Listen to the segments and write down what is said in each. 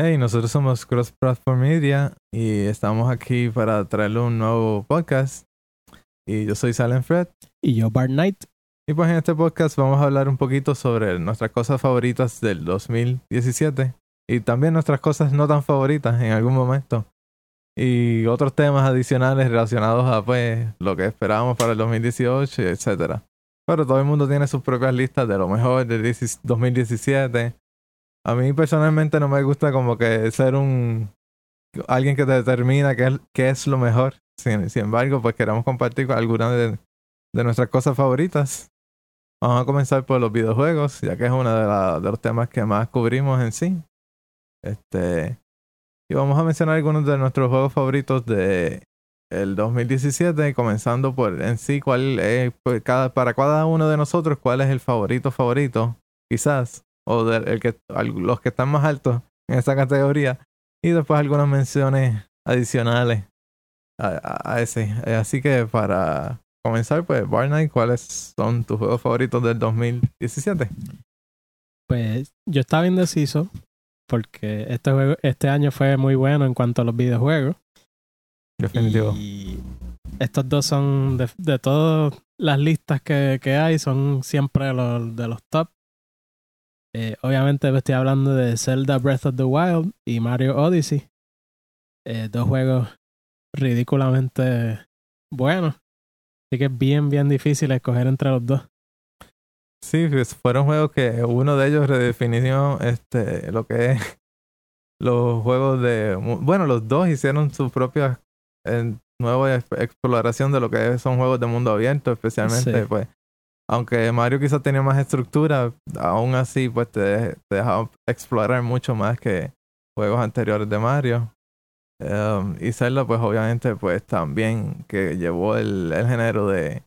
Hey, nosotros somos Cross Platform Media y estamos aquí para traerle un nuevo podcast. Y yo soy Silent Fred. Y yo, Bart Knight. Y pues en este podcast vamos a hablar un poquito sobre nuestras cosas favoritas del 2017 y también nuestras cosas no tan favoritas en algún momento. Y otros temas adicionales relacionados a pues lo que esperábamos para el 2018, etcétera. Pero todo el mundo tiene sus propias listas de lo mejor del 2017 a mí personalmente no me gusta como que ser un alguien que te determina qué, qué es lo mejor. Sin, sin, embargo, pues queremos compartir algunas de, de, nuestras cosas favoritas. Vamos a comenzar por los videojuegos, ya que es uno de, la, de los temas que más cubrimos en sí. Este, y vamos a mencionar algunos de nuestros juegos favoritos de el 2017, comenzando por en sí cuál es pues, cada, para cada uno de nosotros cuál es el favorito favorito, quizás o de, el que, los que están más altos en esta categoría. Y después algunas menciones adicionales a, ese. Eh, así que para comenzar, pues, Barney, ¿cuáles son tus juegos favoritos del 2017? Pues yo estaba indeciso porque este juego, este año fue muy bueno en cuanto a los videojuegos. Definitivo. Y estos dos son de, de todas las listas que, que hay, son siempre los de los top. Eh, obviamente estoy hablando de Zelda Breath of the Wild y Mario Odyssey. Eh, dos juegos ridículamente buenos. Así que es bien, bien difícil escoger entre los dos. Sí, pues fueron juegos que uno de ellos redefinió este, lo que es los juegos de... Bueno, los dos hicieron su propia eh, nueva exploración de lo que son juegos de mundo abierto, especialmente pues aunque Mario quizás tenía más estructura, aún así pues te, te deja explorar mucho más que juegos anteriores de Mario. Um, y Zelda pues obviamente pues también que llevó el, el género de,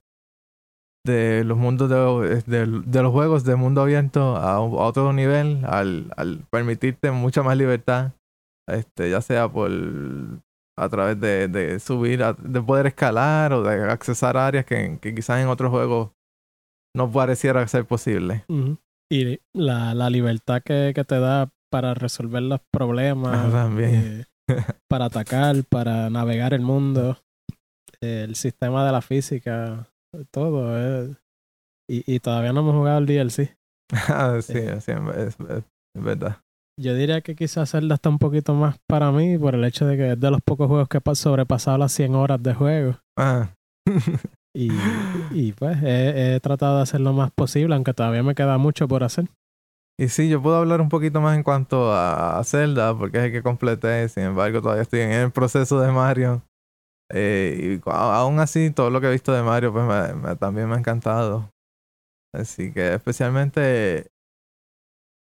de los mundos de, de, los juegos de mundo abierto a, otro nivel al, al permitirte mucha más libertad este ya sea por a través de, de subir de poder escalar o de accesar áreas que quizás en otros juegos no pareciera ser posible. Y la, la libertad que, que, te da para resolver los problemas, también. Eh, para atacar, para navegar el mundo, el sistema de la física, todo. Eh. Y, y todavía no hemos jugado el DLC. Ah, sí, eh. es, es, verdad. Yo diría que quizás Zelda está un poquito más para mí por el hecho de que es de los pocos juegos que he sobrepasado las 100 horas de juego. Ah. Y, y pues he, tratado de hacer lo más posible, aunque todavía me queda mucho por hacer. Y sí, yo puedo hablar un poquito más en cuanto a Zelda, porque es el que completé. Sin embargo, todavía estoy en el proceso de Mario. Eh, y aún así, todo lo que he visto de Mario, pues me, también me ha encantado. Así que especialmente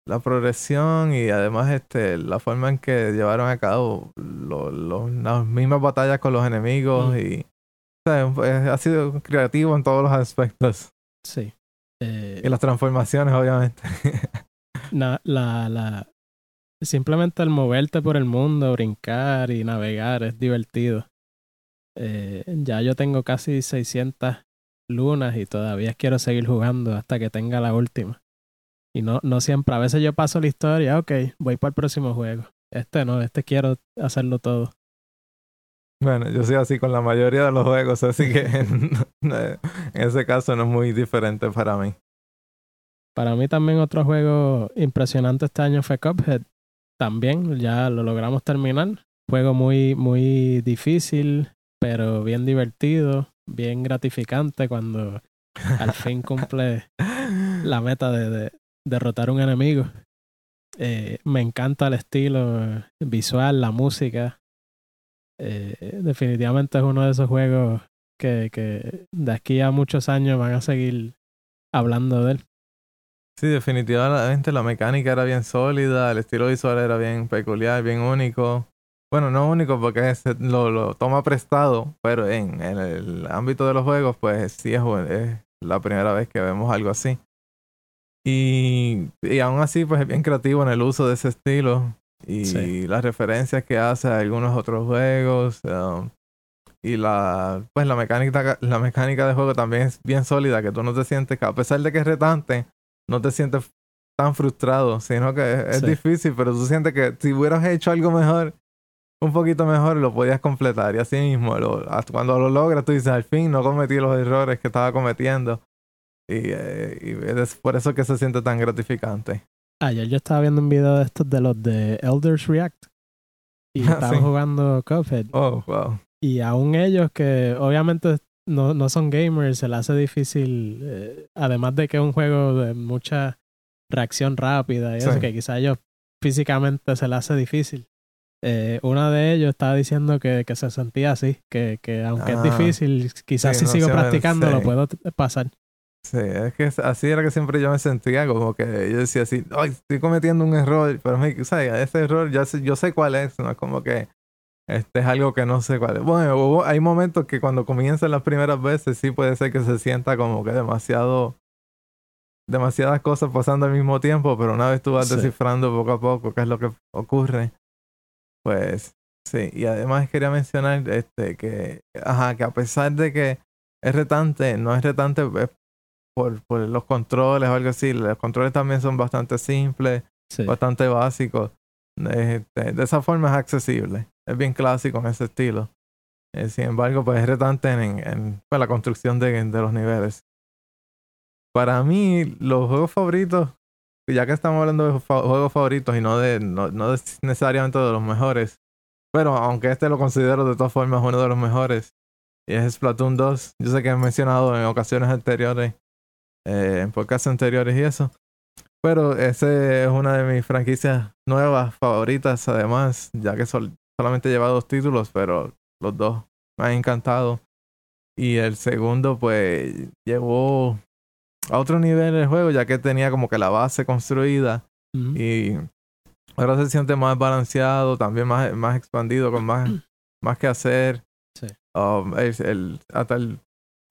la progresión y además este la forma en que llevaron a cabo las mismas batallas con los enemigos mm. y ha sido creativo en todos los aspectos. Sí. y las transformaciones, obviamente. la, la, simplemente el moverte por el mundo, brincar y navegar es divertido. Eh, ya yo tengo casi 600 lunas y todavía quiero seguir jugando hasta que tenga la última. Y no, no siempre, a veces yo paso la historia, ok, voy para el próximo juego. Este no, este quiero hacerlo todo. Bueno, yo soy así con la mayoría de los juegos, así que en ese caso no es muy diferente para mí. Para mí también otro juego impresionante este año fue Cuphead. También ya lo logramos terminar. Juego muy, muy difícil, pero bien divertido, bien gratificante cuando al fin cumple la meta de, derrotar un enemigo. Eh, me encanta el estilo visual, la música. Eh, definitivamente es uno de esos juegos que, que de aquí a muchos años van a seguir hablando de él. Sí, definitivamente la mecánica era bien sólida, el estilo visual era bien peculiar, bien único. Bueno, no único porque lo, lo, toma prestado, pero en, en, el ámbito de los juegos, pues sí es, es, la primera vez que vemos algo así. Y, y aún así, pues es bien creativo en el uso de ese estilo y las referencias que hace a algunos otros juegos um, y la pues la mecánica la mecánica de juego también es bien sólida que tú no te sientes a pesar de que es retante no te sientes tan frustrado, sino que es Sí. difícil, pero tú sientes que si hubieras hecho algo mejor, un poquito mejor, lo podías completar. Y así mismo, lo- hasta cuando lo logras, tú dices, al fin no cometí los errores que estaba cometiendo. Y, eh, y es por eso que se siente tan gratificante. Ayer yo estaba viendo un video de estos de los de Elders React. Y Ah, estaban sí. jugando Cuphead. Oh, wow. Y aún ellos que obviamente no, no son gamers, se les hace difícil, eh, además de que es un juego de mucha reacción rápida y eso, que quizá a ellos físicamente se les hace difícil. Eh, una de ellos estaba diciendo que, que se sentía así, que, que aunque Ah. es difícil, quizás Sí, si no, sigo practicando lo puedo pasar. Sí, es que así era que siempre yo me sentía, como que yo decía así, ay, estoy cometiendo un error, pero me, sea, ese error ya sé, yo sé cuál es, no es como que este es algo que no sé cuál es. Bueno, hay momentos que cuando comienzan las primeras veces sí puede ser que se sienta como que demasiado, demasiadas cosas pasando al mismo tiempo, pero una vez tú vas Sí. descifrando poco a poco qué es lo que ocurre, pues sí, y además quería mencionar este que, ajá, que a pesar de que es retante, no es retante es por, por los controles o algo así. Los controles también son bastante simples, Sí. bastante básicos. Este, de esa forma es accesible. Es bien clásico en ese estilo. Eh, sin embargo, pues es retante en, en, pues, la construcción de, de los niveles. Para mí, los juegos favoritos, ya que estamos hablando de fa- juegos favoritos y no de no, no de- necesariamente de los mejores, pero aunque este lo considero de todas formas uno de los mejores, y es Splatoon 2. Yo sé que he mencionado en ocasiones anteriores, eh, en podcasts anteriores y eso. Pero ese es una de mis franquicias nuevas, favoritas, además, ya que sol- solamente lleva dos títulos, pero los dos me han encantado. Y el segundo, pues, llevó a otro nivel el juego, ya que tenía como que la base construida y ahora se siente más balanceado, también más, más expandido, con más, más que hacer. Sí. Um, el, el- hasta el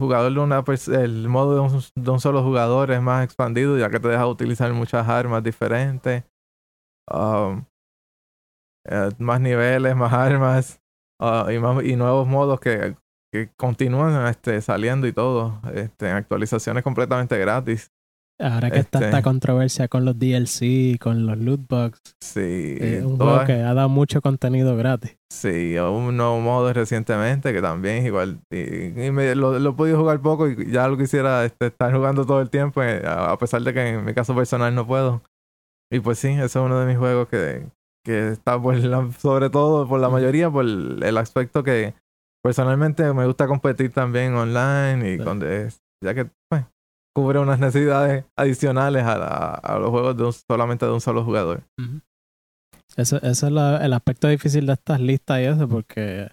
jugador de una pers- el modo de un, de un solo jugador es más expandido, ya que te deja utilizar muchas armas diferentes. Um, eh, más niveles, más armas ah, y, más, y nuevos modos que, que continúan este, saliendo y todo. Este, actualizaciones completamente gratis. Ahora que está este- esta controversia con los DLC, con los loot bugs, Sí, es un todas- juego que ha dado mucho contenido gratis. Sí, un nuevo modo recientemente que también es igual. Y, y me- lo, lo he podido jugar poco y ya lo quisiera este, estar jugando todo el tiempo, eh, a a pesar de que en mi caso personal no puedo. Y pues sí, ese es uno de mis juegos que, que está por la- sobre todo por la mayoría por el, el aspecto que personalmente me gusta competir también online y Sí. con ya que pues, cubre unas necesidades adicionales a, la- a los juegos de un- solamente de un solo jugador. Eso, eso es la- el aspecto difícil de estas listas y eso, porque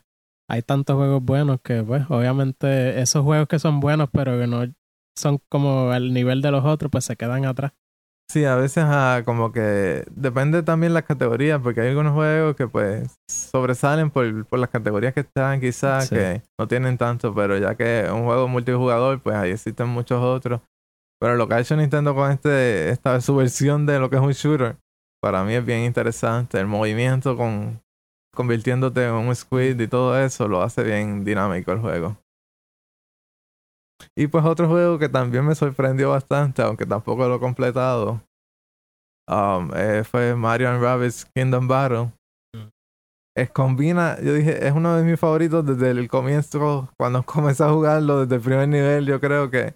hay tantos juegos buenos que, pues, obviamente esos juegos que son buenos, pero que no son como al nivel de los otros, pues se quedan atrás. Sí, a veces ah, como que depende también las categorías, porque hay algunos juegos que pues sobresalen por, por las categorías que están quizás, Sí. que no tienen tanto, pero ya que es un juego multijugador, pues ahí existen muchos otros. Pero lo que ha hecho Nintendo con este, esta su versión de lo que es un shooter, para mí es bien interesante. El movimiento con convirtiéndote en un squid y todo eso lo hace bien dinámico el juego. Y pues otro juego que también me sorprendió bastante, aunque tampoco lo he completado, um, eh, fue Mario and Rabbids Kingdom Battle. Mm. Es combina, yo dije, es uno de mis favoritos desde el comienzo, cuando comencé a jugarlo desde el primer nivel, yo creo que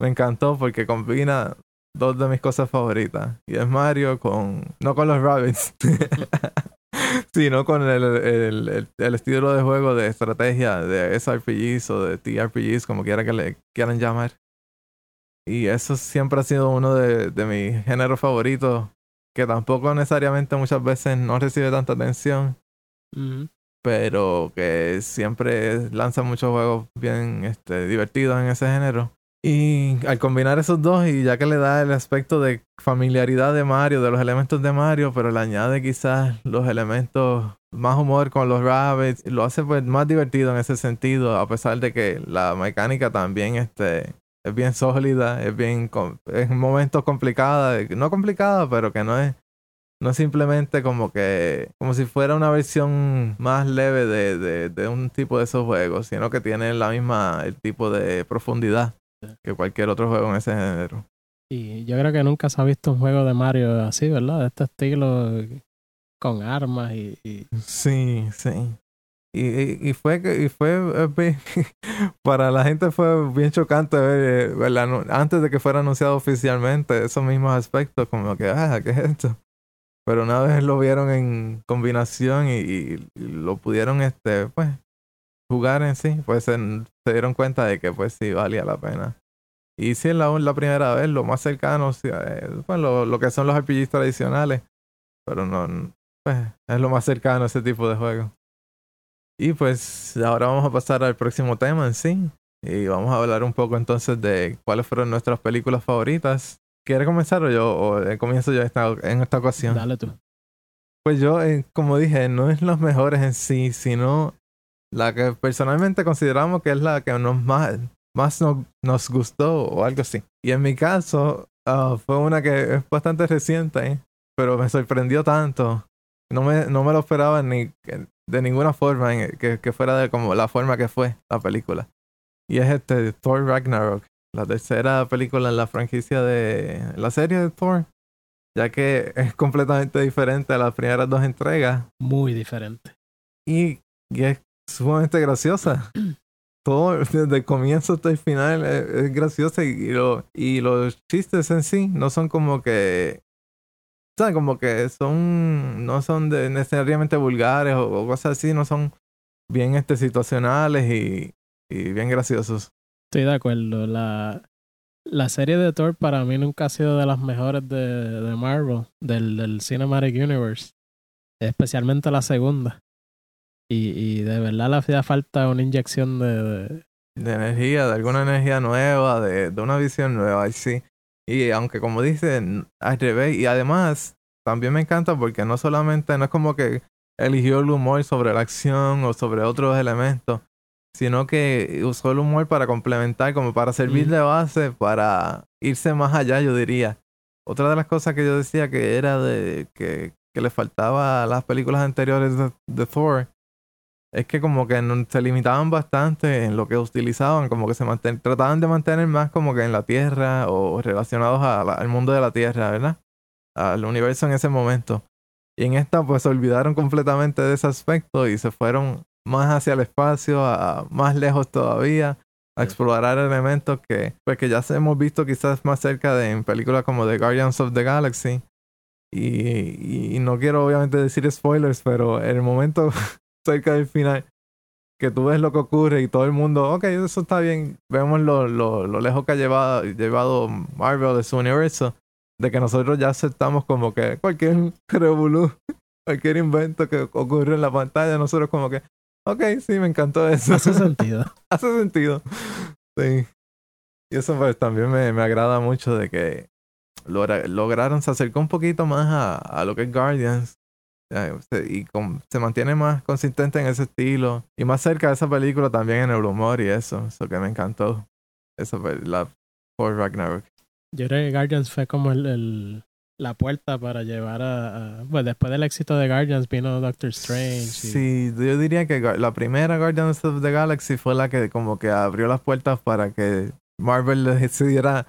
me encantó porque combina dos de mis cosas favoritas. Y es Mario con, no con los Rabbids, sino con el, el, el, el estilo de juego de estrategia de SRPGs o de TRPGs, como quiera que le quieran llamar. Y eso siempre ha sido uno de, de mis géneros favoritos, que tampoco necesariamente muchas veces no recibe tanta atención, pero que siempre lanza muchos juegos bien este, divertidos en ese género. Y al combinar esos dos, y ya que le da el aspecto de familiaridad de Mario, de los elementos de Mario, pero le añade quizás los elementos más humor con los rabbits, lo hace pues más divertido en ese sentido, a pesar de que la mecánica también este, es bien sólida, es bien en momentos complicada, no complicada, pero que no es no es simplemente como que como si fuera una versión más leve de, de, de un tipo de esos juegos, sino que tiene la misma el tipo de profundidad que cualquier otro juego en ese género. Y yo creo que nunca se ha visto un juego de Mario así, ¿verdad? De este estilo, con armas y... y... Sí, sí. Y, y, fue y fue eh, para la gente fue bien chocante ver, eh, antes de que fuera anunciado oficialmente esos mismos aspectos como que ah qué es esto pero una vez lo vieron en combinación y, y lo pudieron este pues jugar en sí pues se, se, dieron cuenta de que pues sí valía la pena y si es la, la primera vez lo más cercano eh, pues, lo, lo que son los RPGs tradicionales pero no pues es lo más cercano a ese tipo de juegos y pues ahora vamos a pasar al próximo tema en sí. Y vamos a hablar un poco entonces de cuáles fueron nuestras películas favoritas. ¿Quieres comenzar o yo o comienzo yo esta, en esta ocasión? Dale tú. Pues yo, eh, como dije, no es los mejores en sí, sino la que personalmente consideramos que es la que nos más, más nos, gustó o algo así. Y en mi caso, ah, fue una que es bastante reciente, pero me sorprendió tanto. No me, no me lo esperaba ni de ninguna forma que, que, fuera de como la forma que fue la película. Y es este Thor Ragnarok, la tercera película en la franquicia de la serie de Thor, ya que es completamente diferente a las primeras dos entregas. Muy diferente. Y, es sumamente graciosa. Todo desde el comienzo hasta el final es, graciosa y, lo, y los chistes en sí no son como que como que son, no son de necesariamente vulgares o, cosas así, no son bien este, situacionales y, y bien graciosos. Estoy de acuerdo. La, la serie de Thor para mí nunca ha sido de las mejores de, de Marvel, del, del Cinematic Universe. Especialmente la segunda. Y, y de verdad le hacía falta una inyección de, de, energía, de alguna energía nueva, de, de una visión nueva. Y sí. Y aunque como dicen, al revés, y además también me encanta porque no solamente, no es como que eligió el humor sobre la acción o sobre otros elementos, sino que usó el humor para complementar, como para servir de base, para irse más allá, yo diría. Otra de las cosas que yo decía que era de que, que le faltaba a las películas anteriores de, Thor es que como que se limitaban bastante en lo que utilizaban, como que se trataban de mantener más como que en la Tierra o relacionados al mundo de la Tierra, ¿verdad? Al universo en ese momento. Y en esta pues se olvidaron completamente de ese aspecto y se fueron más hacia el espacio, a, más lejos todavía, a explorar elementos que pues que ya hemos visto quizás más cerca de en películas como The Guardians of the Galaxy. Y, y no quiero obviamente decir spoilers, pero en el momento cerca del final que tú ves lo que ocurre y todo el mundo, ok, eso está bien, vemos lo, lo, lo lejos que ha llevado, llevado Marvel de su universo, de que nosotros ya aceptamos como que cualquier revolú, cualquier invento que ocurre en la pantalla, nosotros como que, ok, sí, me encantó eso. Hace sentido. Hace sentido. Sí. Y eso pues también me, me agrada mucho de que lograron, se acercó un poquito más a, a lo que es Guardians y se mantiene más consistente en ese estilo y más cerca de esa película también en el humor y eso, eso que me encantó. Eso la por Ragnarok. Yo creo que Guardians fue como el, la puerta para llevar a, Bueno, después del éxito de Guardians vino Doctor Strange. Sí, yo diría que la primera Guardians of the Galaxy fue la que como que abrió las puertas para que Marvel decidiera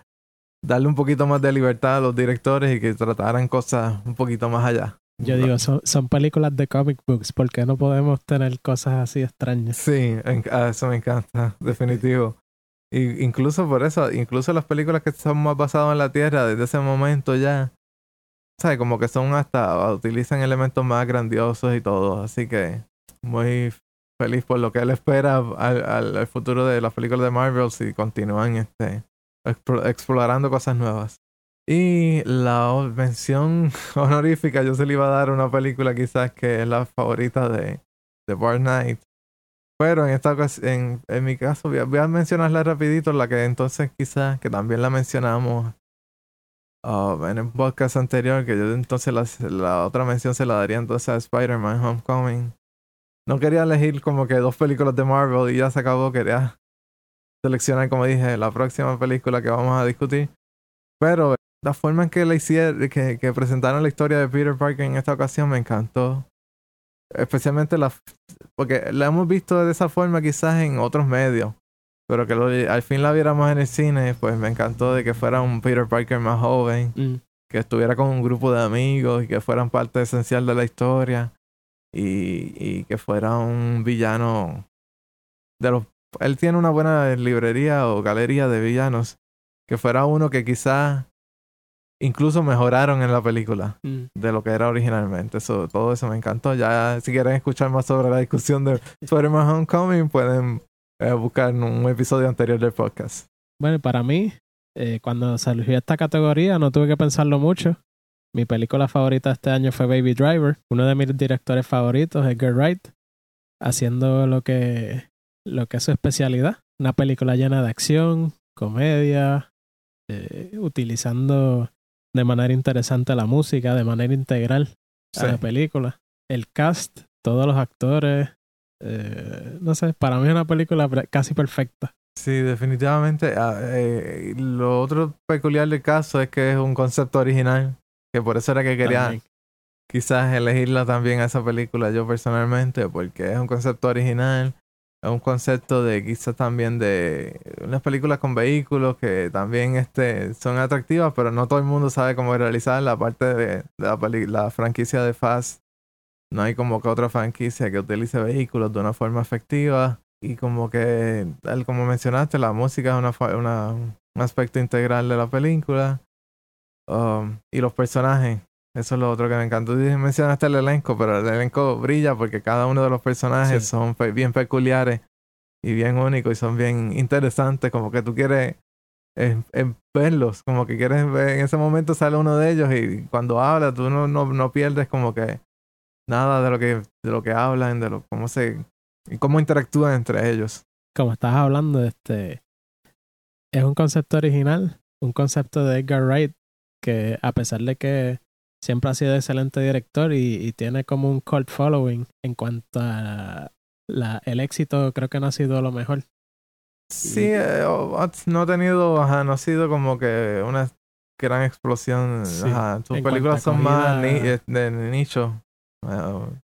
darle un poquito más de libertad a los directores y que trataran cosas un poquito más allá. Yo digo, son, son películas de comic books, ¿por qué no podemos tener cosas así extrañas? Sí, eso me encanta, definitivo. Y incluso por eso, incluso las películas que son más basadas en la Tierra, desde ese momento ya, ¿sabes? Como que son hasta, utilizan elementos más grandiosos y todo. Así que muy feliz por lo que él espera al, al, futuro de las películas de Marvel si continúan este, explorando cosas nuevas. Y la mención honorífica, yo se le iba a dar una película quizás que es la favorita de, de Bar Knight. Pero en esta ocasión, en, mi caso, voy a, mencionarla rapidito, la que entonces quizás, que también la mencionamos uh, en el podcast anterior, que yo entonces la, la otra mención se la daría entonces a Spider-Man Homecoming. No quería elegir como que dos películas de Marvel y ya se acabó, quería seleccionar, como dije, la próxima película que vamos a discutir. Pero la forma en que le hicieron, que, que presentaron la historia de Peter Parker en esta ocasión me encantó. Especialmente la porque la hemos visto de esa forma quizás en otros medios. pero que lo- al fin la viéramos en el cine, pues me encantó de que fuera un Peter Parker más joven, Mm, que estuviera con un grupo de amigos y que fueran parte esencial de la historia y, y que fuera un villano de los... Él tiene una buena librería o galería de villanos, que fuera uno que quizás incluso mejoraron en la película mm. de lo que era originalmente. Eso, todo eso me encantó. Ya si quieren escuchar más sobre la discusión de Spider-Man Homecoming, pueden eh, buscar un episodio anterior del podcast. Bueno, para mí, eh, cuando surgió esta categoría, no tuve que pensarlo mucho. Mi película favorita este año fue Baby Driver. Uno de mis directores favoritos, Edgar Wright, haciendo lo que, lo que es su especialidad. Una película llena de acción, comedia, eh, utilizando de manera interesante la música, de manera integral Sí. a la película. El cast, todos los actores. eh, no sé, para mí es una película casi perfecta. Sí, definitivamente. Ah, eh, lo otro peculiar del caso es que es un concepto original, que por eso era que quería También. quizás elegirla también a esa película yo personalmente, porque es un concepto original, un concepto de quizás también de unas películas con vehículos que también este, son atractivas, pero no todo el mundo sabe cómo realizar la parte de, la, la franquicia de Fast. No hay como que otra franquicia que utilice vehículos de una forma efectiva. Y como que, tal como mencionaste, la música es una, una- un aspecto integral de la película. Um, y los personajes, eso es lo otro que me encantó. Mencionaste el elenco, pero el elenco brilla porque cada uno de los personajes Sí. son bien peculiares y bien únicos y son bien interesantes. Como que tú quieres eh, eh, verlos, como que quieres ver. En ese momento sale uno de ellos y cuando habla, tú no, no, no pierdes como que nada de lo que, de lo que hablan, de lo, cómo se. y cómo interactúan entre ellos. como estás hablando, este es un concepto original, un concepto de Edgar Wright que a pesar de que siempre ha sido excelente director y, y tiene como un cult following en cuanto a la, el éxito, creo que no ha sido lo mejor. Sí, eh, no ha tenido, ajá, no ha sido como que una gran explosión. Sí, Ajá, sus en películas son más ni- eh, de nicho. Bueno,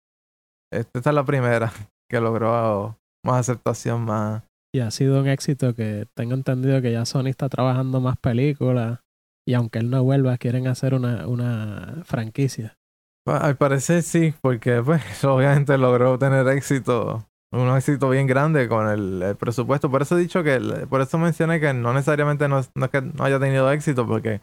esta esta es la primera que logró más aceptación, más. Y ha sido un éxito que tengo entendido que ya Sony está trabajando más películas y aunque él no vuelva, quieren hacer una, una franquicia. Pues, al parecer sí, porque pues obviamente logró tener éxito, un éxito bien grande con el, el presupuesto. Por eso he dicho que, por eso mencioné que no necesariamente no, no es que no haya tenido éxito, porque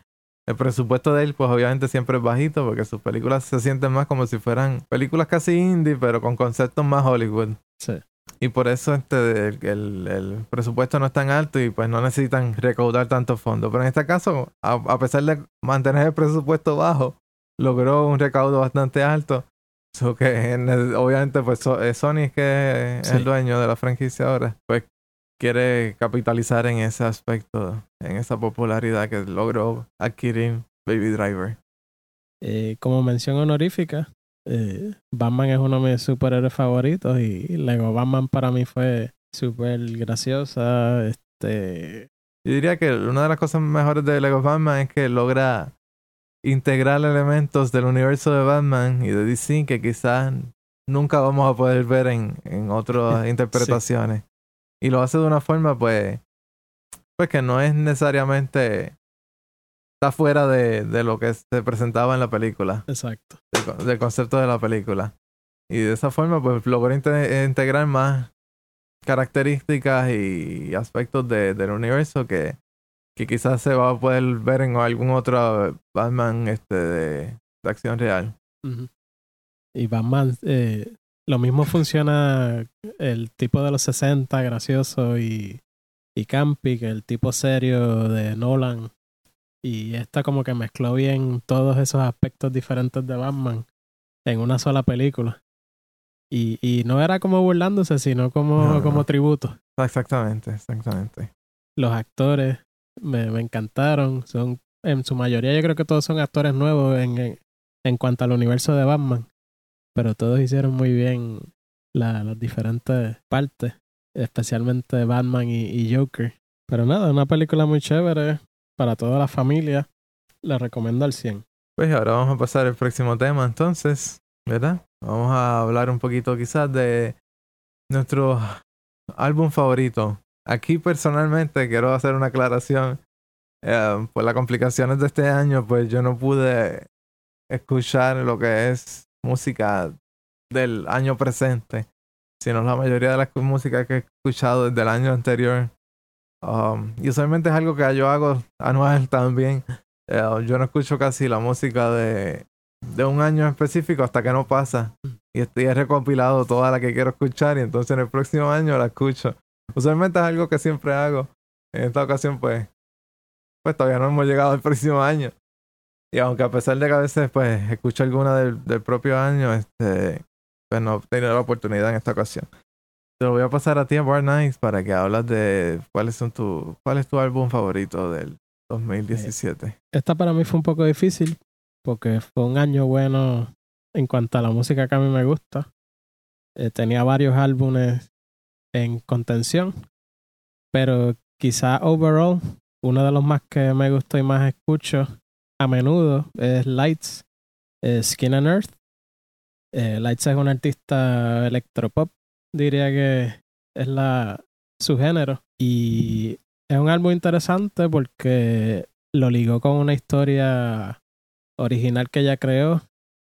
el presupuesto de él pues obviamente siempre es bajito, porque sus películas se sienten más como si fueran películas casi indie, pero con conceptos más Hollywood. Sí. Y por eso este el, el- el presupuesto no es tan alto y pues no necesitan recaudar tantos fondos. Pero en este caso, a, a pesar de mantener el presupuesto bajo, logró un recaudo bastante alto. So que el- obviamente pues eh, Sony que es Sí. el dueño de la franquicia ahora. Pues quiere capitalizar en ese aspecto, en esa popularidad que logró adquirir Baby Driver. Eh, como mención honorífica, eh, Batman es uno de mis superhéroes favoritos y Lego Batman para mí fue súper graciosa. Este, Yo diría que una de las cosas mejores de Lego Batman es que logra integrar elementos del universo de Batman y de DC que quizás nunca vamos a poder ver en, en otras Sí. interpretaciones. Y lo hace de una forma, pues, pues que no es necesariamente está fuera de, de lo que se presentaba en la película, exacto. del, del concepto de la película. Y de esa forma, pues, logró inte- integrar más características y aspectos de- del universo que, que quizás se va a poder ver en algún otro Batman este de, de acción real. Y Batman, eh, lo mismo funciona el tipo de los 60, gracioso y, y campy, que el tipo serio de Nolan. Y esta como que mezcló bien todos esos aspectos diferentes de Batman en una sola película. Y, y no era como burlándose, sino como, No, no. como tributo. Exactamente, exactamente. Los actores me, me encantaron. Son, en su mayoría yo creo que todos son actores nuevos en, en, en cuanto al universo de Batman. Pero todos hicieron muy bien la- las diferentes partes. Especialmente Batman y, y Joker. Pero nada, una película muy chévere para toda la familia. La recomiendo al 100. Pues ahora vamos a pasar al próximo tema entonces, ¿verdad? Vamos a hablar un poquito quizás de nuestro álbum favorito aquí personalmente quiero hacer una aclaración. Eh, por las complicaciones de este año, pues yo no pude escuchar lo que es música del año presente, sino la mayoría de la música que he escuchado desde el año anterior. Um, y usualmente es algo que yo hago anual también. Eh, yo no escucho casi la música de, de un año específico hasta que no pasa. Y estoy recopilado toda la que quiero escuchar y entonces en el próximo año la escucho. Usualmente es algo que siempre hago. En esta ocasión, pues, pues todavía no hemos llegado al próximo año. Y aunque a pesar de que a veces, pues, escucho alguna del, del propio año, este, pues no he tenido la oportunidad en esta ocasión. Te lo voy a pasar a ti, a Bar Nice, para que hablas de cuáles son tu, cuál es tu álbum favorito del 2017. Esta para mí fue un poco difícil porque fue un año bueno en cuanto a la música que a mí me gusta. Eh, tenía varios álbumes en contención, pero quizá overall, uno de los más que me gustó y más escucho a menudo es Lights, eh, Skin and Earth. Eh, Lights es un artista electropop, diría que es la su género y es un álbum interesante porque lo ligó con una historia original que ella creó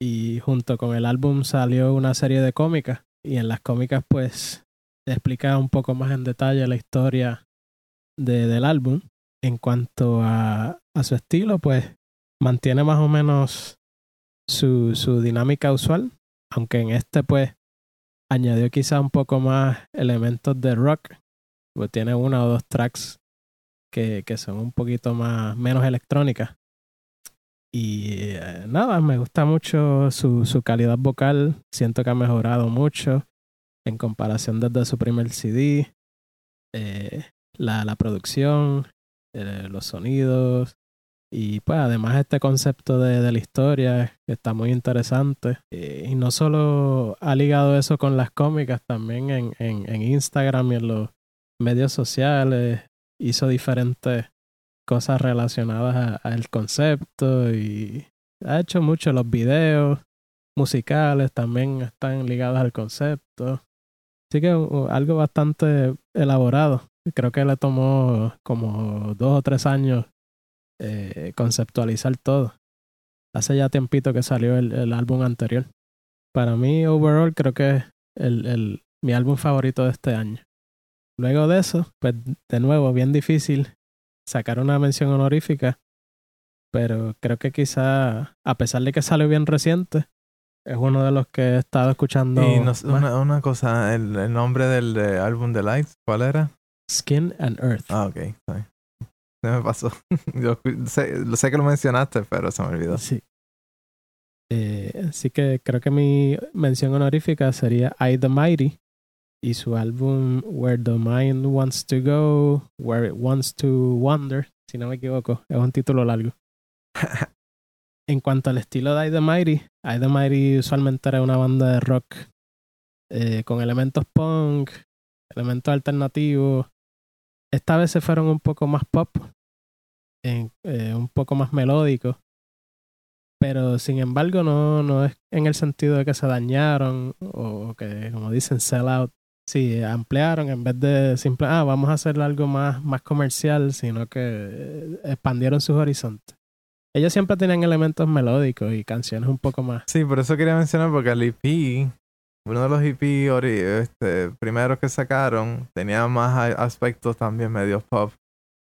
y junto con el álbum salió una serie de cómicas y en las cómicas pues explica un poco más en detalle la historia de, del álbum. En cuanto a, a su estilo, pues mantiene más o menos su, su dinámica usual, aunque en este pues añadió quizá un poco más elementos de rock, pues tiene una o dos tracks que, que son un poquito más menos electrónicas. Y eh, nada, me gusta mucho su, su calidad vocal, siento que ha mejorado mucho en comparación desde su primer CD. Eh, la, la producción, eh, los sonidos, y pues además este concepto de, de la historia está muy interesante. y no solo ha ligado eso con las cómicas, también en, en, en Instagram y en los medios sociales hizo diferentes cosas relacionadas al concepto y ha hecho mucho los videos musicales también están ligados al concepto. Así que algo bastante elaborado. Creo que le tomó como dos o tres años eh, conceptualizar todo. Hace ya tiempito que salió el, el, álbum anterior. Para mí, overall, creo que es el, el, mi álbum favorito de este año. Luego de eso, pues de nuevo, bien difícil sacar una mención honorífica, pero creo que quizá, a pesar de que salió bien reciente, es uno de los que he estado escuchando. Y no, una, una, cosa, el, el nombre del de álbum de Lights, ¿cuál era? Skin and Earth. Ah, ok. Sorry. Se me pasó. Yo sé, sé, que lo mencionaste, pero se me olvidó. Sí. Eh, así que creo que mi mención honorífica sería I the Mighty y su álbum Where the Mind Wants to Go, Where It Wants to Wander, si no me equivoco, es un título largo. en cuanto al estilo de I the Mighty, I the Mighty usualmente era una banda de rock eh, con elementos punk, elementos alternativos. Esta vez se fueron un poco más pop, en, eh, un poco más melódico. Pero sin embargo no, no es en el sentido de que se dañaron o que, como dicen, sell out. Sí, ampliaron en vez de simple, ah, vamos a hacer algo más, más comercial, sino que expandieron sus horizontes. Ellos siempre tenían elementos melódicos y canciones un poco más. Sí, por eso quería mencionar, porque el EP, uno de los EP este, primeros que sacaron, tenía más aspectos también medio pop.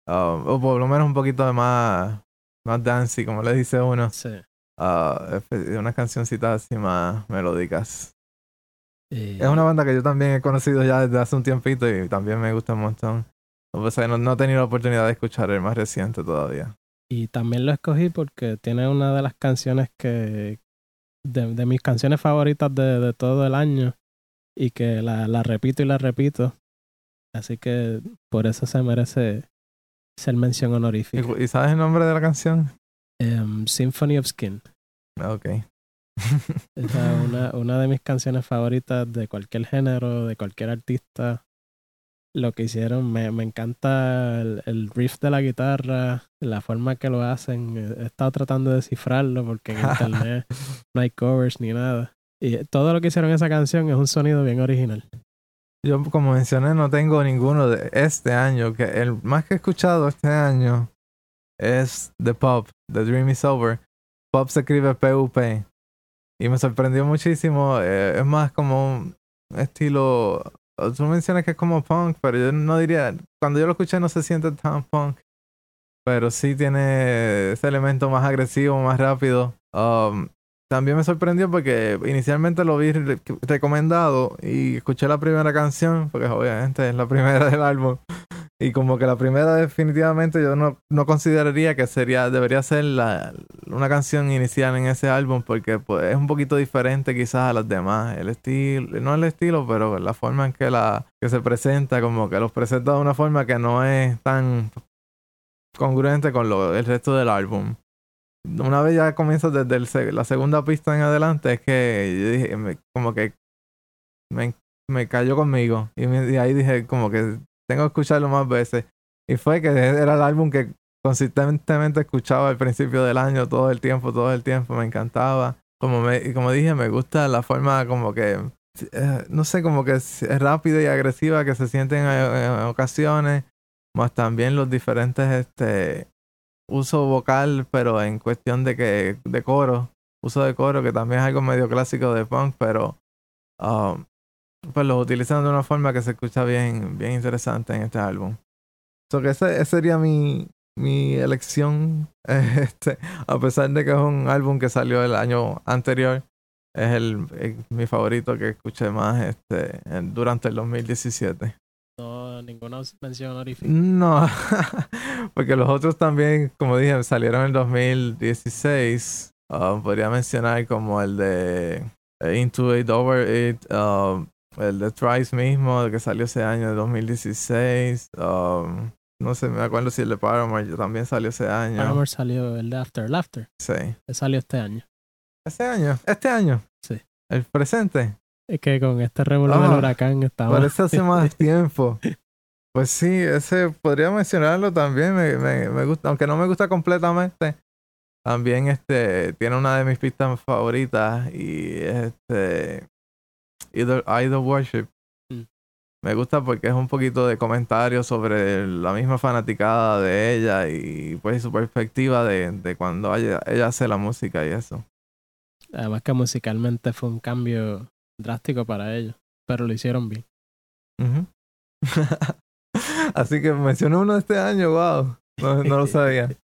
Uh, o por lo menos un poquito de más, más dancey, como le dice uno. Sí. Uh, unas cancioncitas así más melódicas. Eh, es una banda que yo también he conocido ya desde hace un tiempito y también me gusta un montón. O sea, no, no he tenido la oportunidad de escuchar el más reciente todavía. Y también lo escogí porque tiene una de las canciones que. de, de mis canciones favoritas de, de, todo el año. Y que la, la repito y la repito. Así que por eso se merece ser mención honorífica. ¿Y, sabes el nombre de la canción? Um, Symphony of Skin. Ok. es una, una de mis canciones favoritas de cualquier género, de cualquier artista. Lo que hicieron, me, me encanta el, el, riff de la guitarra, la forma que lo hacen. He estado tratando de descifrarlo porque en internet no hay covers ni nada. Y todo lo que hicieron en esa canción es un sonido bien original. Yo, como mencioné, no tengo ninguno de este año. Que el más que he escuchado este año es The Pop, The Dream is Over. Pop se escribe PUP. Y me sorprendió muchísimo. Eh, es más como un estilo. Tú mencionas que es como punk, pero yo no diría. Cuando yo lo escuché, no se siente tan punk. Pero sí tiene ese elemento más agresivo, más rápido. Um, también me sorprendió porque inicialmente lo vi recomendado y escuché la primera canción, porque obviamente es la primera del álbum. Y como que la primera definitivamente yo no, no consideraría que sería, debería ser la, una canción inicial en ese álbum porque pues, es un poquito diferente quizás a las demás. El estilo, no el estilo, pero la forma en que la que se presenta, como que los presenta de una forma que no es tan congruente con lo, el resto del álbum una vez ya comienza desde la segunda pista en adelante, es que yo dije, como que me, me cayó conmigo. Y, ahí dije, como que tengo que escucharlo más veces. Y fue que era el álbum que consistentemente escuchaba al principio del año, todo el tiempo, todo el tiempo, me encantaba. Como, me, como dije, me gusta la forma como que, eh, no sé, como que es rápida y agresiva que se siente en, en ocasiones, más también los diferentes este, uso vocal, pero en cuestión de que de coro, uso de coro, que también es algo medio clásico de punk, pero um, pues lo utilizan de una forma que se escucha bien, bien interesante en este álbum. So que ese, sería mi, mi elección, este, a pesar de que es un álbum que salió el año anterior, es el, mi favorito que escuché más este, durante el 2017. No, ninguna mención honorífica. No, porque los otros también, como dije, salieron en el 2016. Ah, podría mencionar como el de eh, Into It, Over It, um, el de Thrice mismo, que salió ese año, de 2016. Um, no sé, me acuerdo si el de Paramore también salió ese año. Paramore salió el de After Laughter. Sí. salió este año. ¿Este año? ¿Este año? Sí. ¿El presente? Es que con este revuelo del ah, huracán estaba. Parece hace más tiempo. Pues sí, ese podría mencionarlo también. Me, me, me, gusta, aunque no me gusta completamente. También este tiene una de mis pistas favoritas y este Idol, Idol Worship. Mm. Me gusta porque es un poquito de comentario sobre la misma fanaticada de ella y pues su perspectiva de, de cuando ella, ella hace la música y eso. Además que musicalmente fue un cambio drástico para ellos, pero lo hicieron bien. Así que mencioné uno este año, wow. No, lo sabía.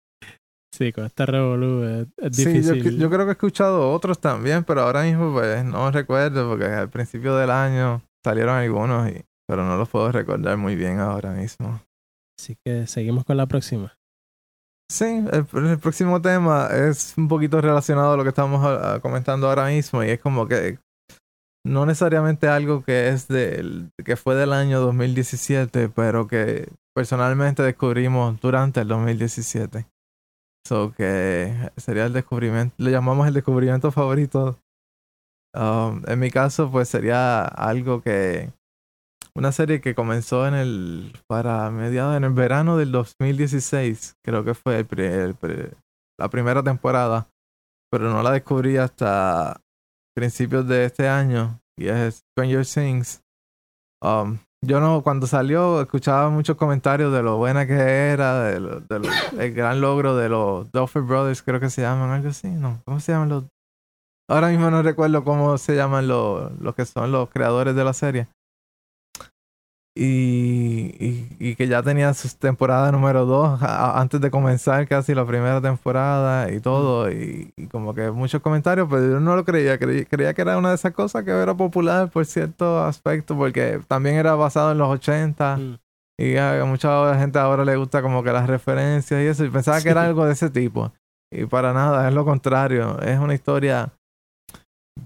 Sí, con este revolú es, difícil. Sí, yo, creo que he escuchado otros también, pero ahora mismo pues no recuerdo porque al principio del año salieron algunos, y, pero no los puedo recordar muy bien ahora mismo. Así que seguimos con la próxima. Sí, el, el, próximo tema es un poquito relacionado a lo que estamos ah, comentando ahora mismo y es como que no necesariamente algo que es del que fue del año 2017, pero que personalmente descubrimos durante el 2017. So que sería el descubrimiento, le llamamos el descubrimiento favorito. Um, en mi caso, pues sería algo que una serie que comenzó en el para mediados en el verano del 2016, creo que fue la primera temporada, pero no la descubrí hasta principios de este año y es Stranger Things. Um, yo no, cuando salió, escuchaba muchos comentarios de lo buena que era, del de gran logro de los Duffer Brothers, creo que se llaman, algo así, ¿no? ¿Cómo se llaman los? Ahora mismo no recuerdo cómo se llaman los, los que son los creadores de la serie y, y, que ya tenía su temporada número 2 antes de comenzar casi la primera temporada y todo. Y, como que muchos comentarios, pero yo no lo creía. creía. que era una de esas cosas que era popular por cierto aspecto, porque también era basado en los 80. Mm. Y a mucha gente ahora le gusta como que las referencias y eso. Y pensaba que era algo de ese tipo. Y para nada, es lo contrario. Es una historia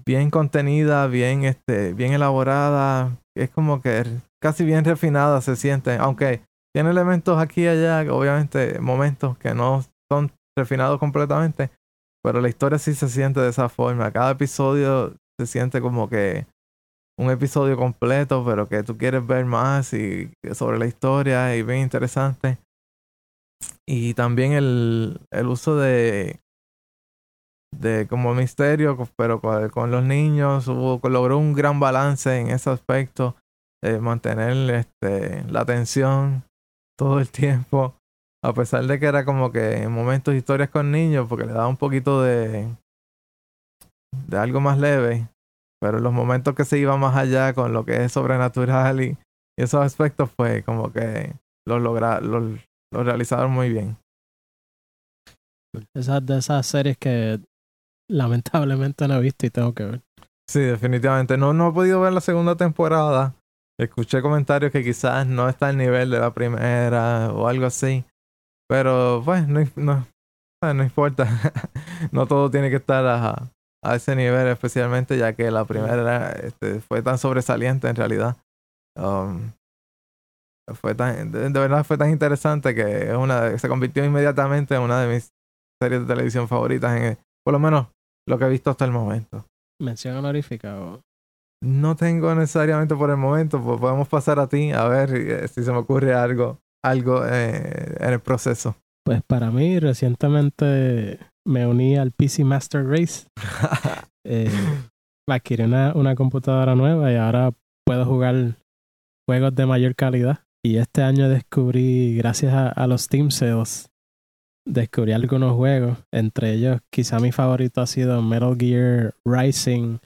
bien contenida, bien, este, bien elaborada. Es como que casi bien refinada se siente, aunque tiene elementos aquí y allá, obviamente momentos que no son refinados completamente, pero la historia sí se siente de esa forma. Cada episodio se siente como que un episodio completo, pero que tú quieres ver más y sobre la historia y bien interesante. Y también el, el uso de de como misterio, pero con, con los niños hubo, logró un gran balance en ese aspecto eh, mantener este, la atención todo el tiempo. A pesar de que era como que en momentos historias con niños, porque le daba un poquito de, de algo más leve. Pero en los momentos que se iba más allá con lo que es sobrenatural y, esos aspectos, pues como que lo, logra, lo, lo realizaron muy bien. Esas de esas series que lamentablemente no he visto y tengo que ver. Sí, definitivamente. No, no he podido ver la segunda temporada. Escuché comentarios que quizás no está al nivel de la primera o algo así. Pero pues no, no, no importa. no todo tiene que estar a, ese nivel, especialmente ya que la primera este, fue tan sobresaliente en realidad. Um, fue tan, de, verdad fue tan interesante que una, se convirtió inmediatamente en una de mis series de televisión favoritas, por lo menos lo que he visto hasta el momento. ¿Mención honorífica o...? No tengo necesariamente por el momento, pues podemos pasar a ti a ver eh, si se me ocurre algo, algo eh, en el proceso. Pues para mí, recientemente me uní al PC Master Race. eh, adquirí una, una computadora nueva y ahora puedo jugar juegos de mayor calidad. Y este año descubrí, gracias a, a los Steam Sales, descubrí algunos juegos. Entre ellos, quizá mi favorito ha sido Metal Gear Rising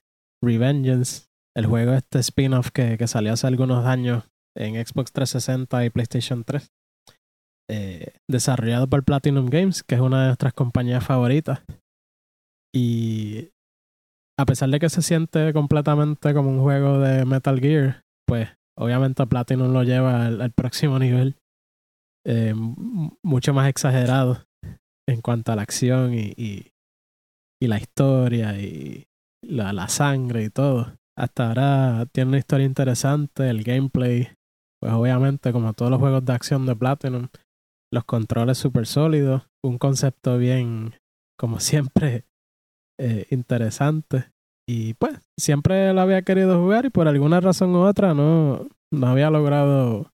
Revengeance, el juego este spin-off que, que, salió hace algunos años en Xbox 360 y PlayStation 3. Eh, desarrollado por Platinum Games, que es una de nuestras compañías favoritas. Y a pesar de que se siente completamente como un juego de Metal Gear, pues obviamente Platinum lo lleva al, próximo nivel. Eh, mucho más exagerado en cuanto a la acción y, y, la historia y la, sangre y todo. Hasta ahora tiene una historia interesante, el gameplay, pues obviamente como todos los juegos de acción de Platinum, los controles súper sólidos, un concepto bien, como siempre, eh, interesante. Y pues siempre lo había querido jugar y por alguna razón u otra no, no había logrado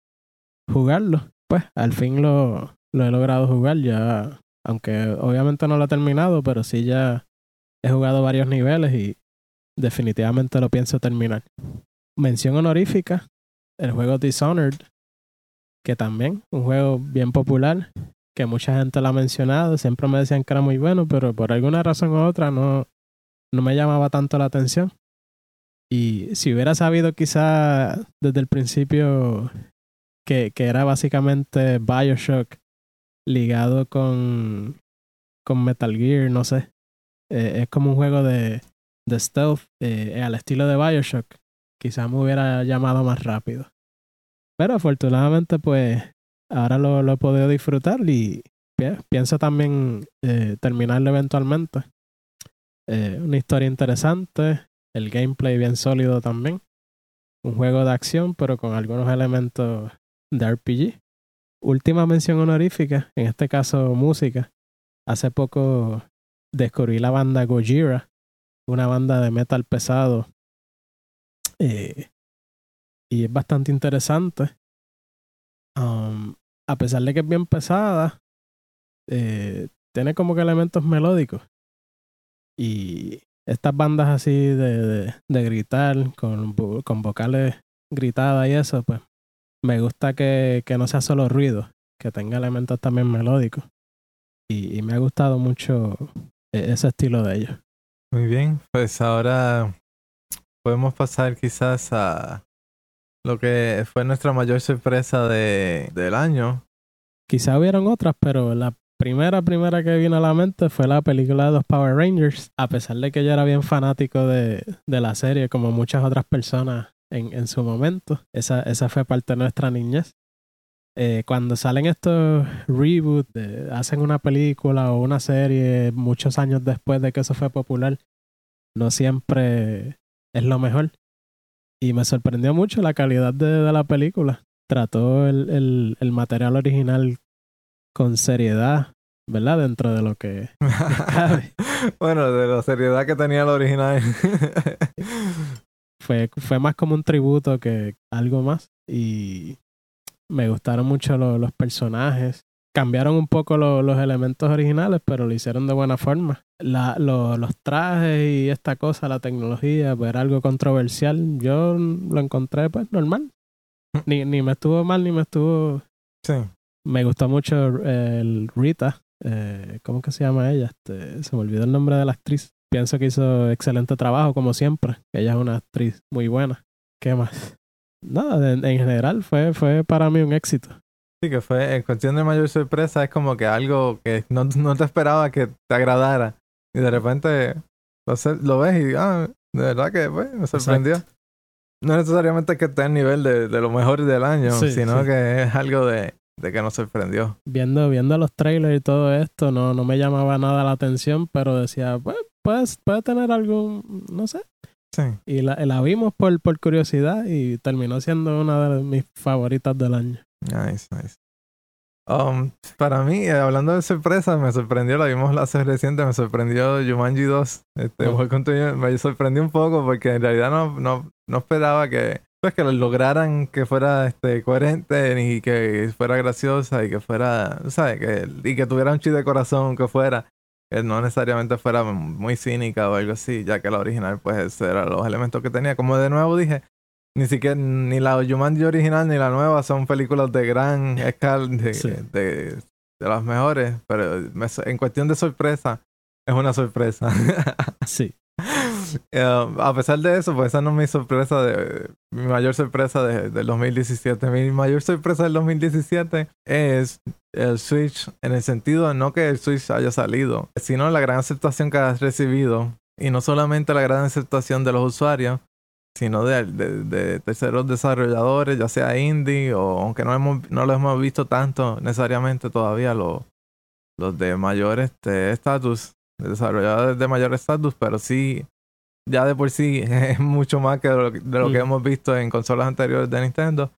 jugarlo. Pues al fin lo, lo he logrado jugar ya aunque obviamente no lo he terminado, pero sí ya he jugado varios niveles y definitivamente lo pienso terminar. Mención honorífica, el juego Dishonored, que también un juego bien popular, que mucha gente lo ha mencionado, siempre me decían que era muy bueno, pero por alguna razón u otra no, no me llamaba tanto la atención. Y si hubiera sabido quizá desde el principio que, que era básicamente Bioshock ligado con, con Metal Gear, no sé. Eh, es como un juego de, de stealth eh, al estilo de Bioshock. Quizás me hubiera llamado más rápido. Pero afortunadamente, pues ahora lo, he podido disfrutar y pienso también eh, terminarlo eventualmente. Eh, una historia interesante, el gameplay bien sólido también. Un juego de acción, pero con algunos elementos de RPG última mención honorífica, en este caso música. Hace poco descubrí la banda Gojira, una banda de metal pesado. Eh, y es bastante interesante. Um, a pesar de que es bien pesada, eh, tiene como que elementos melódicos. Y estas bandas así de, de, gritar, con, con vocales gritadas y eso, pues me gusta que, que no sea solo ruido, que tenga elementos también melódicos. Y, me ha gustado mucho e, ese estilo de ellos. Muy bien, pues ahora podemos pasar quizás a lo que fue nuestra mayor sorpresa de, del año. Quizá hubieron otras, pero la primera, primera que vino a la mente fue la película de los Power Rangers. A pesar de que yo era bien fanático de, de la serie, como muchas otras personas en, en su momento. Esa, esa fue parte de nuestra niñez. Eh, cuando salen estos reboots, hacen una película o una serie muchos años después de que eso fue popular, no siempre es lo mejor. Y me sorprendió mucho la calidad de, de la película. Trató el, el, el, material original con seriedad, ¿verdad? Dentro de lo que cabe. bueno, de la seriedad que tenía el original. fue, fue más como un tributo que algo más. Y me gustaron mucho lo, los personajes. Cambiaron un poco lo, los elementos originales, pero lo hicieron de buena forma. La, lo, los trajes y esta cosa, la tecnología, pues era algo controversial. Yo lo encontré pues normal. ni, ni me estuvo mal ni me estuvo. Sí. Me gustó mucho el Rita. Eh, ¿Cómo que se llama ella? Este, se me olvidó el nombre de la actriz. Pienso que hizo excelente trabajo, como siempre. Ella es una actriz muy buena. ¿Qué más? Nada, en, en general fue, fue para mí un éxito. Sí, que fue en cuestión de mayor sorpresa, es como que algo que no, no te esperaba que te agradara. Y de repente lo, ves y, ah, de verdad que pues, me sorprendió. Exacto. No necesariamente que esté al nivel de, de lo mejor del año, Sí, sino sí. que es algo de, de que nos sorprendió. Viendo, viendo los trailers y todo esto, no, no me llamaba nada la atención, pero decía, pues, puedes, puede tener algún, no sé. Sí. Y la, la vimos por, por curiosidad y terminó siendo una de mis favoritas del año. Nice, nice. Um, para mí, eh, hablando de sorpresas, me sorprendió, la vimos la hace reciente, me sorprendió Jumanji 2. Este, Oh. fue contenido- me sorprendió un poco porque en realidad no, no, no esperaba que, pues, que lo lograran que fuera este, coherente y que fuera graciosa y que fuera, ¿sabes? Que, y que tuviera un chiste de corazón que fuera. No necesariamente fuera muy cínica o algo así, ya que la original, pues, eran los elementos que tenía. Como de nuevo dije, ni siquiera ni la Jumanji original ni la nueva son películas de gran escala, de, Sí. de, de las mejores, pero me en cuestión de sorpresa, es una sorpresa. Sí. Eh, a pesar de eso, pues esa no es mi sorpresa, de, mi mayor sorpresa de- del 2017. Mi mayor sorpresa del 2017 es el Switch, en el sentido de no que el Switch haya salido, sino la gran aceptación que ha recibido. Y no solamente la gran aceptación de los usuarios, sino de, de- terceros desarrolladores, ya sea indie o aunque no, hemos, no lo hemos visto tanto necesariamente todavía los, los de mayor este, estatus, de desarrolladores de mayor estatus, pero sí, ya de por sí es mucho más que de lo, de lo que Mm. hemos visto en consolas anteriores de Nintendo.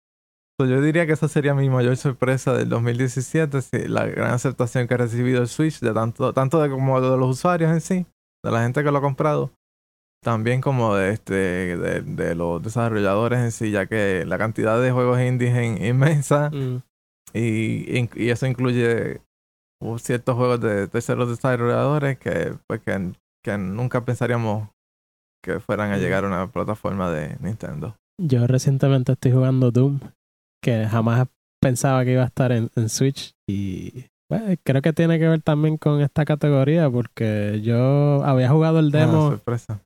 So, yo diría que esa sería mi mayor sorpresa del 2017, sí, la gran aceptación que ha recibido el Switch, de tanto, tanto de como de los usuarios en sí, de la gente que lo ha comprado, también como de este de, de los desarrolladores en sí, ya que la cantidad de juegos indies es inmensa Mm, y, y eso incluye uh, ciertos juegos de terceros desarrolladores que pues que, que nunca pensaríamos que fueran a llegar a una plataforma de Nintendo. Yo recientemente estoy jugando Doom, que jamás pensaba que iba a estar en, en Switch. Y bueno, creo que tiene que ver también con esta categoría, porque yo había jugado el Una demo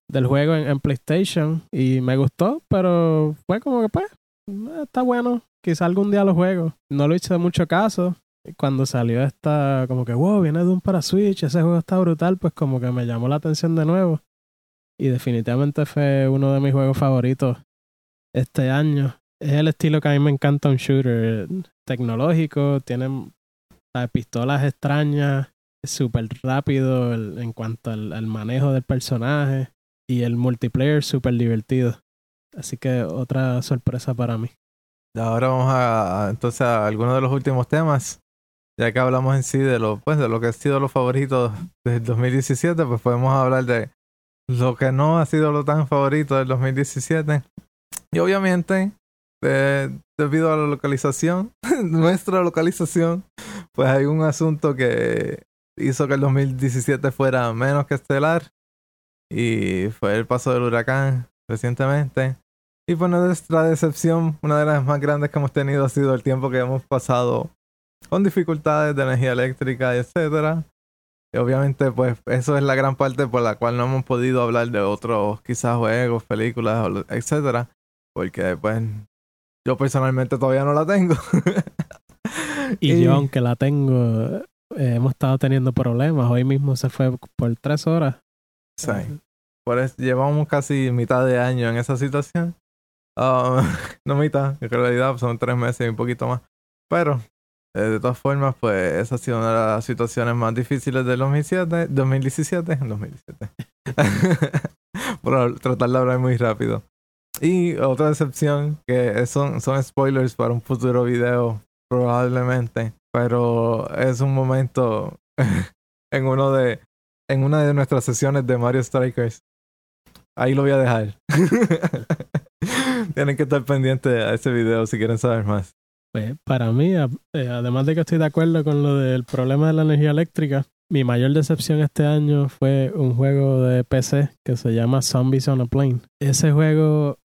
del juego en, en PlayStation y me gustó, pero fue como que pues, eh, está bueno, quizá algún día lo juego. No lo hice mucho caso. Y Cuando salió esta, como que, wow, viene Doom para Switch, ese juego está brutal, pues como que me llamó la atención de nuevo. Y definitivamente fue uno de mis juegos favoritos este año. Es el estilo que a mí me encanta un shooter tecnológico, tiene ¿sabes? pistolas extrañas, es súper rápido en cuanto al, al manejo del personaje y el multiplayer súper divertido. Así que otra sorpresa para mí. Ahora vamos a, a- entonces a algunos de los últimos temas. Ya que hablamos en sí de lo, pues, de lo que ha sido los favoritos del 2017, pues podemos hablar de lo que no ha sido lo tan favorito del 2017. Y obviamente, de- debido a la localización, nuestra localización, pues hay un asunto que hizo que el 2017 fuera menos que estelar. Y fue el paso del huracán recientemente. Y pues nuestra decepción, una de las más grandes que hemos tenido ha sido el tiempo que hemos pasado con dificultades de energía eléctrica etcétera. Obviamente pues eso es la gran parte por la cual no hemos podido hablar de otros quizás juegos, películas, etcétera. Porque pues yo personalmente todavía no la tengo. Y yo, aunque la tengo, eh, hemos estado teniendo problemas. Hoy mismo se fue por tres horas. Sí. Por eso llevamos casi mitad de año en esa situación. Ah, no mitad, en realidad son tres meses y un poquito más. Pero, eh, de todas formas, pues esa ha sido una de las situaciones más difíciles del 2007, 2017. 2017. Por tratar de hablar muy rápido. Y otra decepción, que son, son spoilers para un futuro video, probablemente. Pero es un momento en uno de en una de nuestras sesiones de Mario Strikers. Ahí lo voy a dejar. Tienen que estar pendientes a ese video si quieren saber más. Pues para mí, eh, además de que estoy de acuerdo con lo del problema de la energía eléctrica, mi mayor decepción este año fue un juego de PC que se llama Zombies on a Plane. Ese juego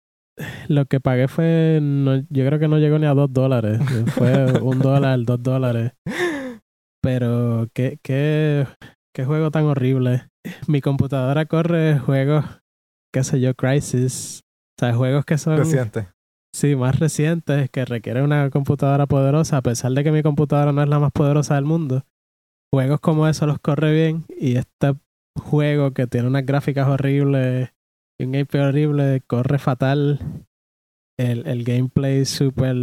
lo que pagué fue, no, yo creo que no llegó ni a dos dólares. Fue un dólar, dos dólares. Pero qué, qué, qué juego tan horrible. Mi computadora corre juegos, qué sé yo, Crisis. O sea, juegos que son... Reciente. Sí, más recientes, que requieren una computadora poderosa, a pesar de que mi computadora no es la más poderosa del mundo. Juegos como eso los corre bien y este juego que tiene unas gráficas horribles y un gameplay horrible, corre fatal. El, el gameplay súper...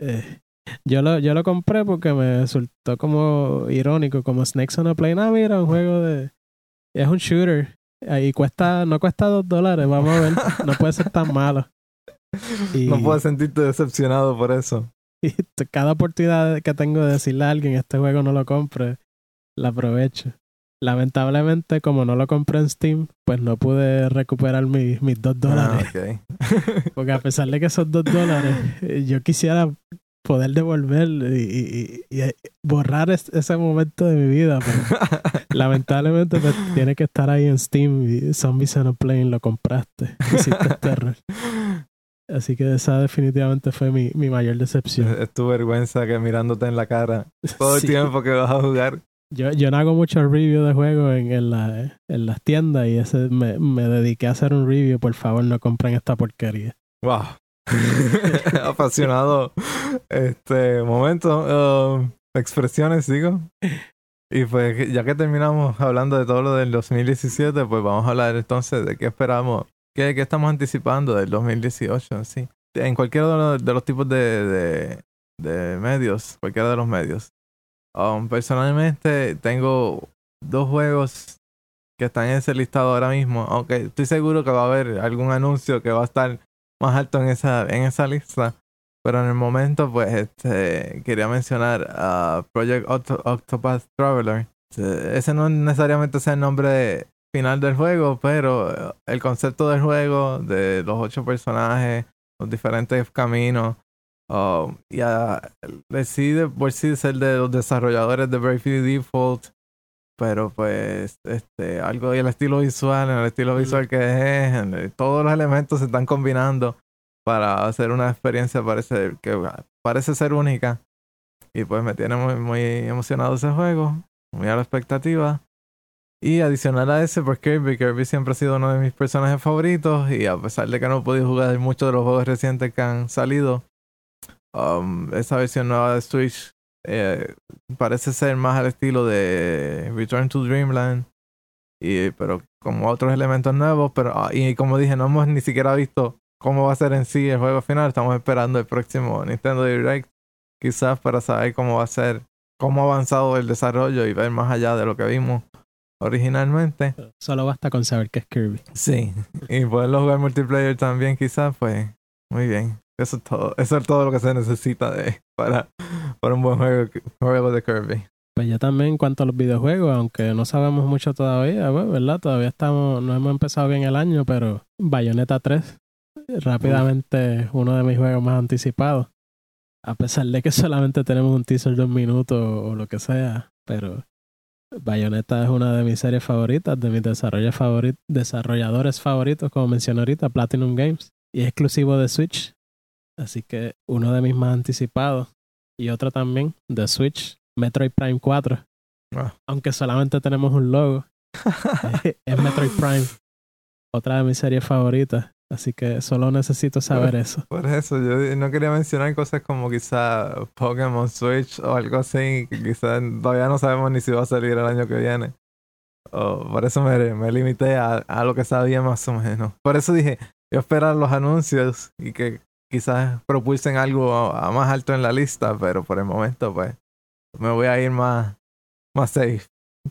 Eh, yo lo, yo lo compré porque me resultó como irónico, como Snakes on a Plane. Ah, mira, un juego de... Es un shooter. Y cuesta, no cuesta dos dólares, vamos a ver. No puede ser tan malo. Y, no puedes sentirte decepcionado por eso. Y cada oportunidad que tengo de decirle a alguien este juego no lo compre, la aprovecho. Lamentablemente, como no lo compré en Steam, pues no pude recuperar mis, mis dos dólares. Ah, Porque a pesar de que son dos dólares, eh, yo quisiera poder devolver y, y, y borrar es, ese momento de mi vida. Pero lamentablemente pues, tiene que estar ahí en Steam y Zombies on a Plane lo compraste. Hiciste terror. Así que esa definitivamente fue mi, mi mayor decepción. Es tu vergüenza que mirándote en la cara todo el Sí. tiempo que vas a jugar. Yo, yo no hago mucho review de juegos en, en, la, en las tiendas y ese me, me dediqué a hacer un review. Por favor, no compren esta porquería. Wow. Apasionado este momento. um, expresiones, digo. Y pues ya que terminamos hablando de todo lo del 2017, pues vamos a hablar entonces de qué esperamos, qué, estamos anticipando del 2018, sí. En cualquiera de los, de tipos de, de, de medios, cualquiera de los medios. Um, personalmente tengo dos juegos que están en ese listado ahora mismo, aunque estoy seguro que va a haber algún anuncio que va a estar más alto en esa, en esa lista. Pero en el momento, pues, este, quería mencionar Project Octo- Octopath Traveler. Ese no necesariamente es el nombre final del juego, pero eh, el concepto del juego, de los ocho personajes, los diferentes caminos, um, y a, decide por sí ser de los desarrolladores de Bravely Default, pero pues este algo del estilo visual, en el estilo visual que es, el- todos los elementos se están combinando para hacer una experiencia parece que parece ser única y pues me tiene muy, muy emocionado ese juego, muy a la expectativa. Y adicional a ese, pues Kirby, Kirby siempre ha sido uno de mis personajes favoritos y a pesar de que no he podido jugar muchos de los juegos recientes que han salido, um, esa versión nueva de Switch eh, parece ser más al estilo de Return to Dreamland, y, pero con otros elementos nuevos. Pero, ah, y como dije, no hemos ni siquiera visto cómo va a ser en sí el juego final. Estamos esperando el próximo Nintendo Direct, quizás para saber cómo va a ser, cómo ha avanzado el desarrollo y ver más allá de lo que vimos originalmente. Solo basta con saber que es Kirby. Sí, y poderlo jugar multiplayer también, quizás, pues muy bien. Eso es todo, eso es todo lo que se necesita de, para, para un buen juego, juego de Kirby. Pues yo también en cuanto a los videojuegos, aunque no sabemos mucho todavía, pues, ¿verdad? Todavía estamos, no hemos empezado bien el año, pero Bayonetta 3, rápidamente uno de mis juegos más anticipados. A pesar de que solamente tenemos un teaser de un minuto o lo que sea, pero Bayonetta es una de mis series favoritas, de mis desarrolladores favoritos, como mencioné ahorita, Platinum Games, y es exclusivo de Switch. Así que uno de mis más anticipados. Y otro también, de Switch, Metroid Prime 4. Ah. Aunque solamente tenemos un logo, es Metroid Prime. Otra de mis series favoritas. Así que solo necesito saber eso. Por eso, yo no quería mencionar cosas como quizá Pokémon Switch o algo así, que quizá todavía no sabemos ni si va a salir el año que viene. O por eso me, me limité a, a lo que sabía más o menos. Por eso dije, yo esperar los anuncios y que quizás propulsen algo a, a más alto en la lista, pero por el momento pues me voy a ir más, más safe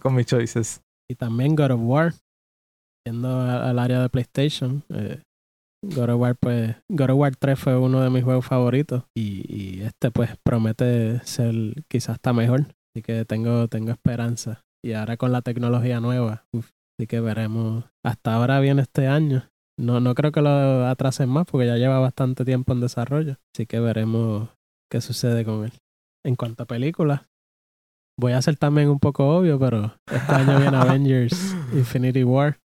con mis choices. Y también God of War. Yendo al área de PlayStation. eh, God of War, pues. God of War 3 fue uno de mis juegos favoritos. Y, y este, pues, promete ser quizás hasta mejor. Así que tengo, tengo esperanza. Y ahora con la tecnología nueva. uf, así que veremos. Hasta ahora viene este año. No, no creo que lo atrasen más porque ya lleva bastante tiempo en desarrollo. Así que veremos qué sucede con él. En cuanto a películas, voy a ser también un poco obvio, pero este año viene Avengers Infinity War.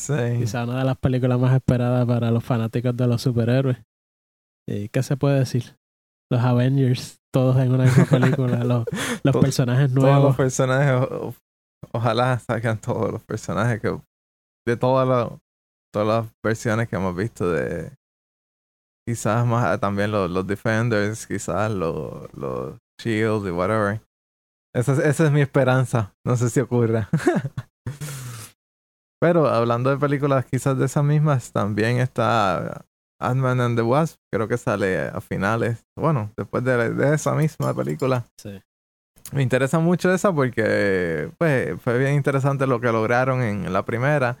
Sí. Quizá una de las películas más esperadas para los fanáticos de los superhéroes. ¿Y qué se puede decir? Los Avengers, todos en una misma película, los, personajes Todos los nuevos. personajes, o- ojalá salgan todos los personajes que de todas las todas las versiones que hemos visto de quizás más también los, los Defenders, quizás los, los Shield y whatever. Esa es, esa es mi esperanza. No sé si ocurra. Pero hablando de películas quizás de esas mismas, también está Ant-Man and the Wasp. Creo que sale a finales. Bueno, después de, de esa misma película. Sí. Me interesa mucho esa porque pues, fue bien interesante lo que lograron en la primera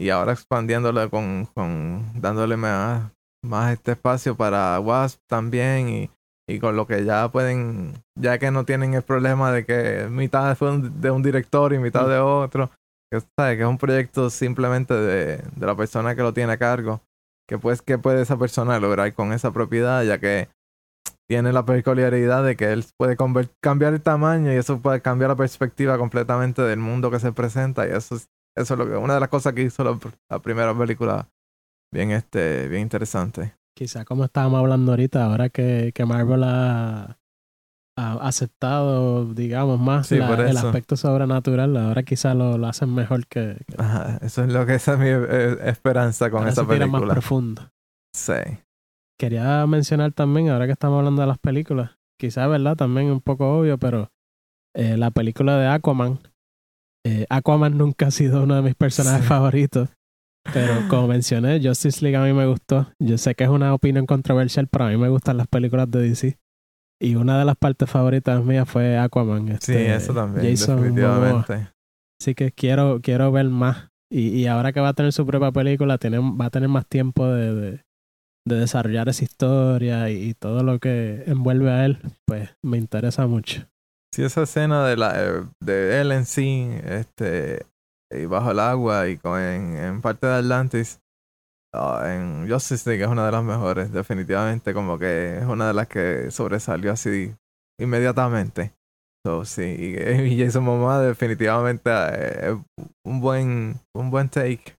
y ahora expandiéndolo con, con dándole más, más este espacio para Wasp también y, y con lo que ya pueden, ya que no tienen el problema de que mitad fue un- de un director y mitad de otro, que, ¿sabes? que es un proyecto simplemente de, de la persona que lo tiene a cargo, que pues qué puede esa persona lograr con esa propiedad ya que tiene la peculiaridad de que él puede cambiar el tamaño y eso puede cambiar la perspectiva completamente del mundo que se presenta y eso es, eso es lo que una de las cosas que hizo la, primera película bien este bien interesante Quizá como estábamos hablando ahorita, ahora que, que Marvel ha aceptado, digamos, más Sí, la- por el aspecto sobrenatural, ahora quizá lo, lo hacen mejor que, que Ajá, eso es lo que esa es mi eh, esperanza con ahora esa se tira más película profundo. sí Quería mencionar también, ahora que estamos hablando de las películas, quizá, ¿verdad? También un poco obvio, pero eh, la película de Aquaman. eh, Aquaman nunca ha sido uno de mis personajes Sí. favoritos. Pero como mencioné, Justice League a mí me gustó. Yo sé que es una opinión controversial, pero a mí me gustan las películas de DC. Y una de las partes favoritas mías fue Aquaman. sí este, eso también Jason Momoa. definitivamente Así que quiero, quiero ver más. Y, y ahora que va a tener su propia película, tiene, va a tener más tiempo de, de, de desarrollar esa historia y, y todo lo que envuelve a él, pues me interesa mucho. Sí, esa escena de la eh, de él en sí, este, y bajo el agua y con en, en parte de Atlantis, ah, en Justice League es una de las mejores, definitivamente, como que es una de las que sobresalió así inmediatamente. So, sí, y, y Jason Momoa definitivamente eh, es un buen un buen take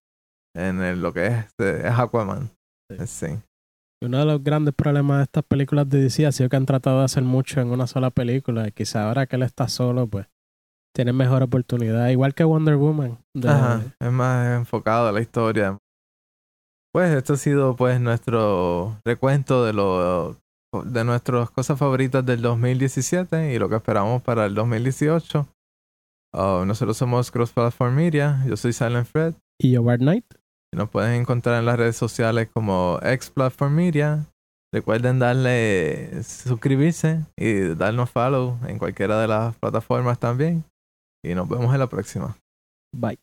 en el- lo que es, este, es Aquaman. Sí. Sí. Uno de los grandes problemas de estas películas de DC ha sido que han tratado de hacer mucho en una sola película. Y quizá ahora que él está solo, pues tiene mejor oportunidad. Igual que Wonder Woman. de- Ajá, es más enfocado a la historia. Pues esto ha sido pues nuestro recuento de lo de nuestras cosas favoritas del 2017 y lo que esperamos para el 2018. Ah, nosotros somos Cross Platform Media, yo soy Silent Fred Y yo, Bart Knight. y nos pueden encontrar en las redes sociales como X Platform Media. Recuerden darle suscribirse y darnos follow en cualquiera de las plataformas también. Y nos vemos en la próxima. Bye.